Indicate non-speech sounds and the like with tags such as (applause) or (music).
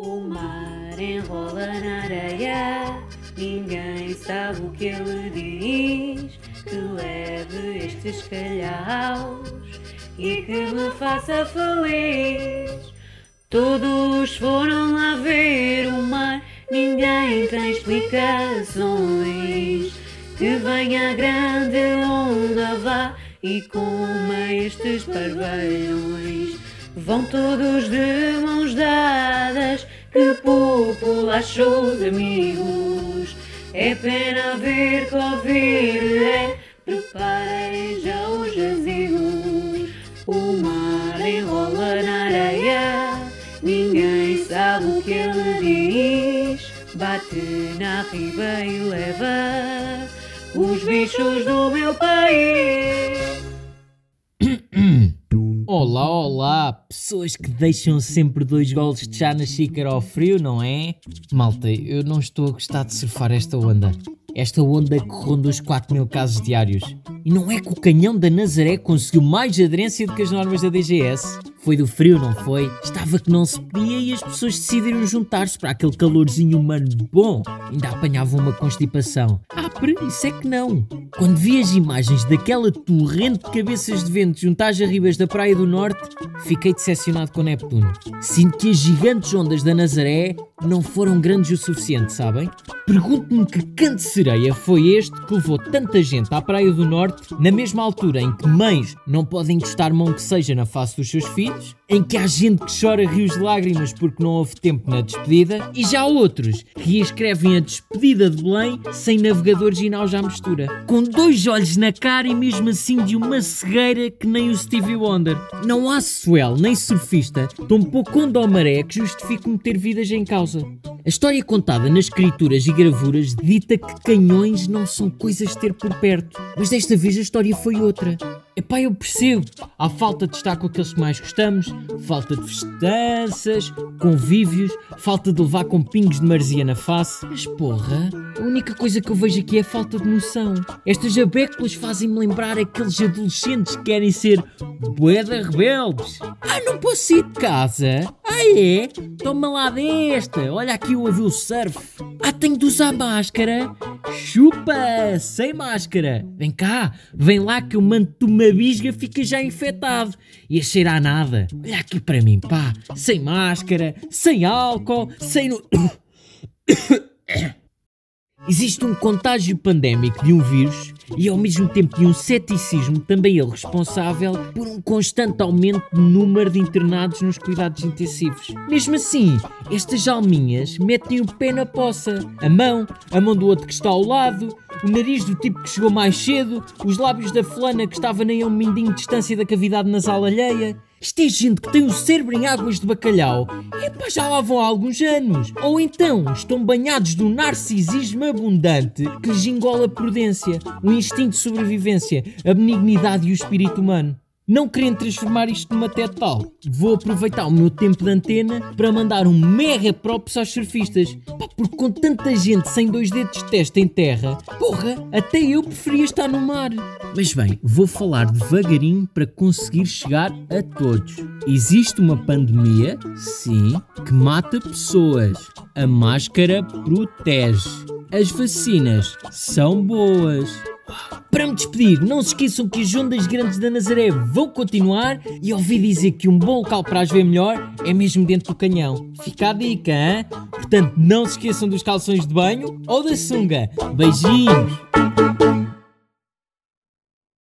O mar enrola na areia, ninguém sabe o que ele diz. Que leve estes calhaus e que me faça feliz. Todos foram lá ver o mar, ninguém tem explicações. Que venha a grande onda vá e coma estes parvalhões. Vão todos de mãos dadas, que populacho de amigos. É pena ver ouvir é, preparem já os jazigos. O mar enrola na areia, ninguém sabe o que ele diz. Bate na riba e leva os bichos do meu país. Olá, olá, pessoas que deixam sempre dois golos de chá na xícara ao frio, não é? Malta, eu não estou a gostar de surfar esta onda. Esta onda que ronda os 4 mil casos diários. E não é que o canhão da Nazaré conseguiu mais aderência do que as normas da DGS? Foi do frio, não foi? Estava que não se podia e as pessoas decidiram juntar-se para aquele calorzinho humano bom. Ainda apanhavam uma constipação. Ah, para isso é que não. Quando vi as imagens daquela torrente de cabeças de vento junto às arribas da Praia do Norte, fiquei decepcionado com Neptuno. Sinto que as gigantes ondas da Nazaré não foram grandes o suficiente, sabem? Pergunto-me que canto de sereia foi este que levou tanta gente à Praia do Norte na mesma altura em que mães não podem encostar mão que seja na face dos seus filhos, em que há gente que chora rios de lágrimas porque não houve tempo na despedida, e já outros que escrevem a despedida de Belém sem navegadores e naus à mistura. Com dois olhos na cara e mesmo assim de uma cegueira que nem o Stevie Wonder. Não há swell nem surfista, tampouco maré que justifique meter vidas em causa. A história contada nas escrituras e gravuras dita que canhões não são coisas de ter por perto, mas desta vez a história foi outra. Epá, eu percebo. Há falta de estar com aqueles que mais gostamos, falta de festanças, convívios, falta de levar com pingos de marzia na face. Mas porra, a única coisa que eu vejo aqui é falta de noção. Estas abéculas fazem-me lembrar aqueles adolescentes que querem ser boeda rebeldes. Ah, não posso ir de casa? Ah é? Toma lá desta, olha aqui o avio surf. Ah, tenho de usar máscara? Chupa, sem máscara. Vem cá, vem lá que eu mando-te uma bisga, fica já infectado. E a cheirar a nada. Olha aqui para mim, pá. Sem máscara, sem álcool, sem... No... (coughs) (coughs) Existe um contágio pandémico de um vírus e ao mesmo tempo de um ceticismo também ele responsável por um constante aumento do número de internados nos cuidados intensivos. Mesmo assim, estas alminhas metem o pé na poça, a mão, a mão do outro que está ao lado, o nariz do tipo que chegou mais cedo, os lábios da fulana que estava nem a um mindinho de distância da cavidade nasal alheia. Isto é gente que tem o cérebro em águas de bacalhau. Epá, já lá vão há alguns anos. Ou então estão banhados do narcisismo abundante que lhes engola a prudência, o instinto de sobrevivência, a benignidade e o espírito humano. Não querendo transformar isto numa TED Talk, vou aproveitar o meu tempo de antena para mandar um mega props aos surfistas. Pá, porque com tanta gente sem dois dedos de testa em terra, porra, até eu preferia estar no mar. Mas bem, vou falar devagarinho para conseguir chegar a todos. Existe uma pandemia, sim, que mata pessoas. A máscara protege. As vacinas são boas. Para me despedir, não se esqueçam que as ondas grandes da Nazaré vão continuar e ouvi dizer que um bom local para as ver melhor é mesmo dentro do canhão. Fica a dica, hein? Portanto, não se esqueçam dos calções de banho ou da sunga. Beijinhos!